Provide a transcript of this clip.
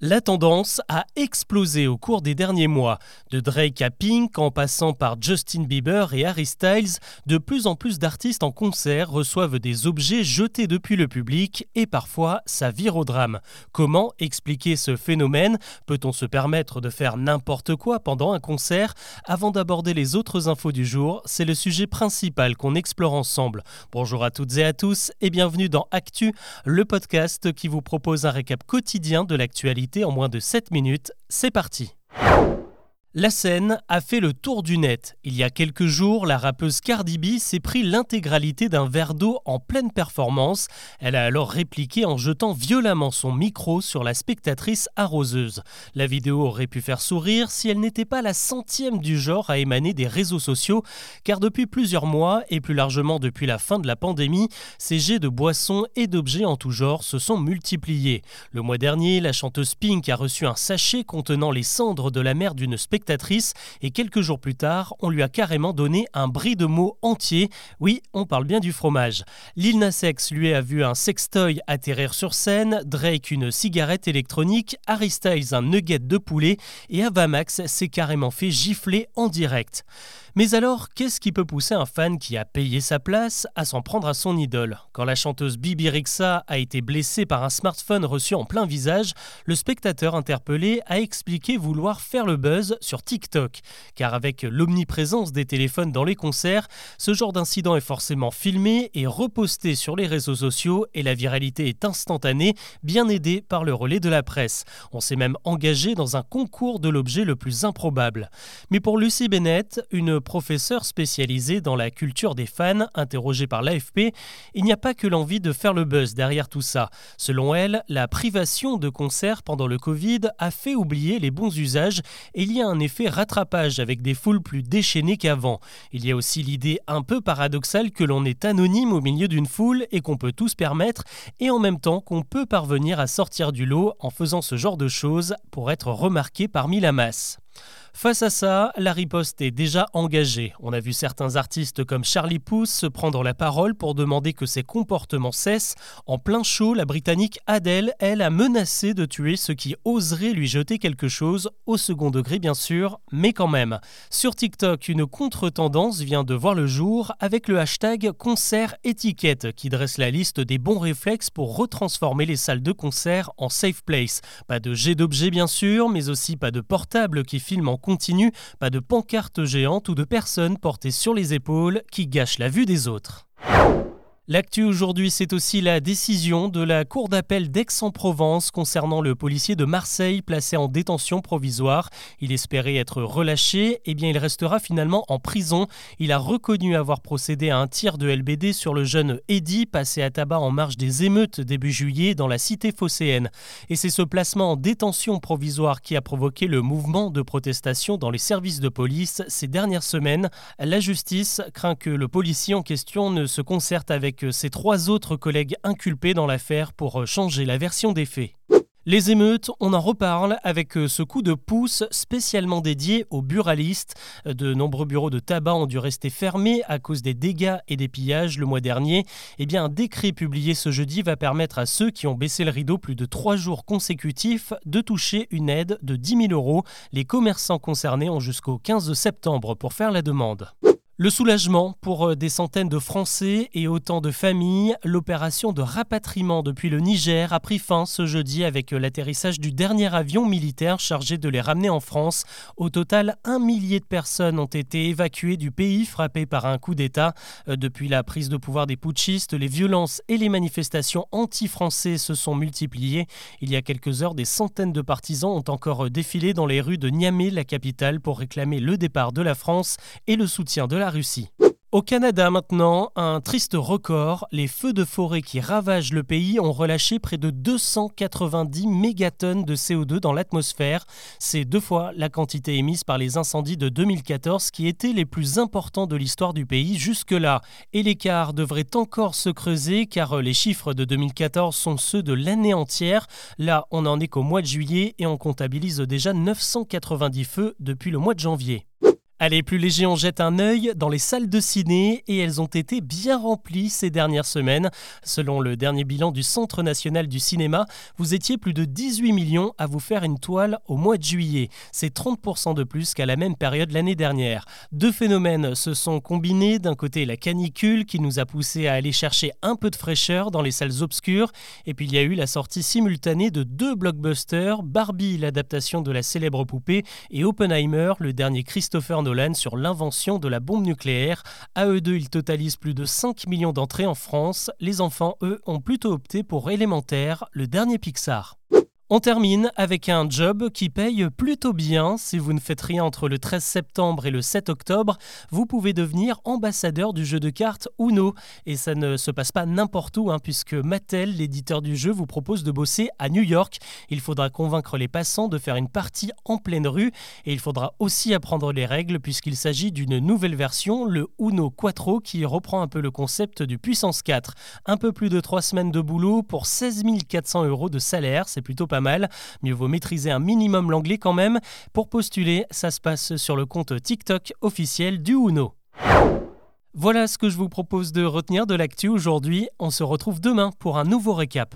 La tendance a explosé au cours des derniers mois. De Drake à Pink, en passant par Justin Bieber et Harry Styles, de plus en plus d'artistes en concert reçoivent des objets jetés depuis le public et parfois ça vire au drame. Comment expliquer ce phénomène? Peut-on se permettre de faire n'importe quoi pendant un concert? Avant d'aborder les autres infos du jour, c'est le sujet principal qu'on explore ensemble. Bonjour à toutes et à tous et bienvenue dans Actu, le podcast qui vous propose un récap quotidien de l'actualité en moins de 7 minutes. C'est parti la scène a fait le tour du net. Il y a quelques jours, la rappeuse Cardi B s'est pris l'intégralité d'un verre d'eau en pleine performance. Elle a alors répliqué en jetant violemment son micro sur la spectatrice arroseuse. La vidéo aurait pu faire sourire si elle n'était pas la centième du genre à émaner des réseaux sociaux, car depuis plusieurs mois, et plus largement depuis la fin de la pandémie, ces jets de boissons et d'objets en tout genre se sont multipliés. Le mois dernier, la chanteuse Pink a reçu un sachet contenant les cendres de la mère d'une spectatrice et quelques jours plus tard, on lui a carrément donné un bris de mots entier. Oui, on parle bien du fromage. Lil Nas lui a vu un sextoy atterrir sur scène, Drake une cigarette électronique, Harry un nugget de poulet et Avamax s'est carrément fait gifler en direct. Mais alors, qu'est-ce qui peut pousser un fan qui a payé sa place à s'en prendre à son idole? Quand la chanteuse Bibi Rixa a été blessée par un smartphone reçu en plein visage, le spectateur interpellé a expliqué vouloir faire le buzz sur TikTok. Car avec l'omniprésence des téléphones dans les concerts, ce genre d'incident est forcément filmé et reposté sur les réseaux sociaux et la viralité est instantanée, bien aidée par le relais de la presse. On s'est même engagé dans un concours de l'objet le plus improbable. Mais pour Lucie Bennett, une professeur spécialisé dans la culture des fans, interrogée par l'AFP, il n'y a pas que l'envie de faire le buzz derrière tout ça. Selon elle, la privation de concerts pendant le Covid a fait oublier les bons usages et il y a un effet rattrapage avec des foules plus déchaînées qu'avant. Il y a aussi l'idée un peu paradoxale que l'on est anonyme au milieu d'une foule et qu'on peut tout permettre et en même temps qu'on peut parvenir à sortir du lot en faisant ce genre de choses pour être remarqué parmi la masse. Face à ça, la riposte est déjà engagée. On a vu certains artistes comme Charlie Puth se prendre la parole pour demander que ces comportements cessent. En plein show, la Britannique Adele, elle, a menacé de tuer ceux qui oseraient lui jeter quelque chose, au second degré bien sûr, mais quand même. Sur TikTok, une contre-tendance vient de voir le jour avec le hashtag concert étiquette qui dresse la liste des bons réflexes pour retransformer les salles de concert en safe place. Pas de jet d'objets bien sûr, mais aussi pas de portable qui filme en continue, pas de pancartes géantes ou de personnes portées sur les épaules qui gâchent la vue des autres. L'actu aujourd'hui, c'est aussi la décision de la Cour d'appel d'Aix-en-Provence concernant le policier de Marseille placé en détention provisoire. Il espérait être relâché, eh bien il restera finalement en prison. Il a reconnu avoir procédé à un tir de LBD sur le jeune Eddy passé à tabac en marge des émeutes début juillet dans la cité phocéenne. Et c'est ce placement en détention provisoire qui a provoqué le mouvement de protestation dans les services de police ces dernières semaines. La justice craint que le policier en question ne se concerte avec ses trois autres collègues inculpés dans l'affaire pour euh, changer la version des faits. Les émeutes, on en reparle avec euh, ce coup de pouce spécialement dédié aux buralistes. De nombreux bureaux de tabac ont dû rester fermés à cause des dégâts et des pillages le mois dernier. Eh bien, un décret publié ce jeudi va permettre à ceux qui ont baissé le rideau plus de trois jours consécutifs de toucher une aide de 10 000 euros. Les commerçants concernés ont jusqu'au 15 septembre pour faire la demande. Le soulagement pour euh, des centaines de Français et autant de familles, l'opération de rapatriement depuis le Niger a pris fin ce jeudi avec euh, l'atterrissage du dernier avion militaire chargé de les ramener en France. Au total, un millier de personnes ont été évacuées du pays frappé par un coup d'État. Euh, depuis la prise de pouvoir des putschistes, les violences et les manifestations anti-français se sont multipliées. Il y a quelques heures, des centaines de partisans ont encore défilé dans les rues de Niamey, la capitale, pour réclamer le départ de la France et le soutien de la Russie. Au Canada maintenant, un triste record, les feux de forêt qui ravagent le pays ont relâché près de 290 mégatonnes de CO2 dans l'atmosphère. C'est deux fois la quantité émise par les incendies de 2014 qui étaient les plus importants de l'histoire du pays jusque-là. Et l'écart devrait encore se creuser car les chiffres de 2014 sont ceux de l'année entière. Là, on n'en est qu'au mois de juillet et on comptabilise déjà 990 feux depuis le mois de janvier. Allez, plus léger, on jette un œil dans les salles de ciné et elles ont été bien remplies ces dernières semaines. Selon le dernier bilan du Centre national du cinéma, vous étiez plus de 18 millions à vous faire une toile au mois de juillet. C'est 30% de plus qu'à la même période l'année dernière. Deux phénomènes se sont combinés. D'un côté, la canicule qui nous a poussé à aller chercher un peu de fraîcheur dans les salles obscures. Et puis il y a eu la sortie simultanée de deux blockbusters, Barbie, l'adaptation de la célèbre poupée, et Oppenheimer, le dernier Christopher Nolan sur l'invention de la bombe nucléaire. À eux deux, ils totalisent plus de 5 millions d'entrées en France. Les enfants, eux, ont plutôt opté pour Élémentaire, le dernier Pixar. On termine avec un job qui paye plutôt bien. Si vous ne faites rien entre le 13 septembre et le 7 octobre, vous pouvez devenir ambassadeur du jeu de cartes Uno. Et ça ne se passe pas n'importe où, hein, puisque Mattel, l'éditeur du jeu, vous propose de bosser à New York. Il faudra convaincre les passants de faire une partie en pleine rue. Et il faudra aussi apprendre les règles, puisqu'il s'agit d'une nouvelle version, le Uno Quattro, qui reprend un peu le concept du Puissance 4. Un peu plus de 3 semaines de boulot pour 16 400 euros de salaire, c'est plutôt mal. Mieux vaut maîtriser un minimum l'anglais quand même. Pour postuler, ça se passe sur le compte TikTok officiel du Uno. Voilà ce que je vous propose de retenir de l'actu aujourd'hui. On se retrouve demain pour un nouveau récap.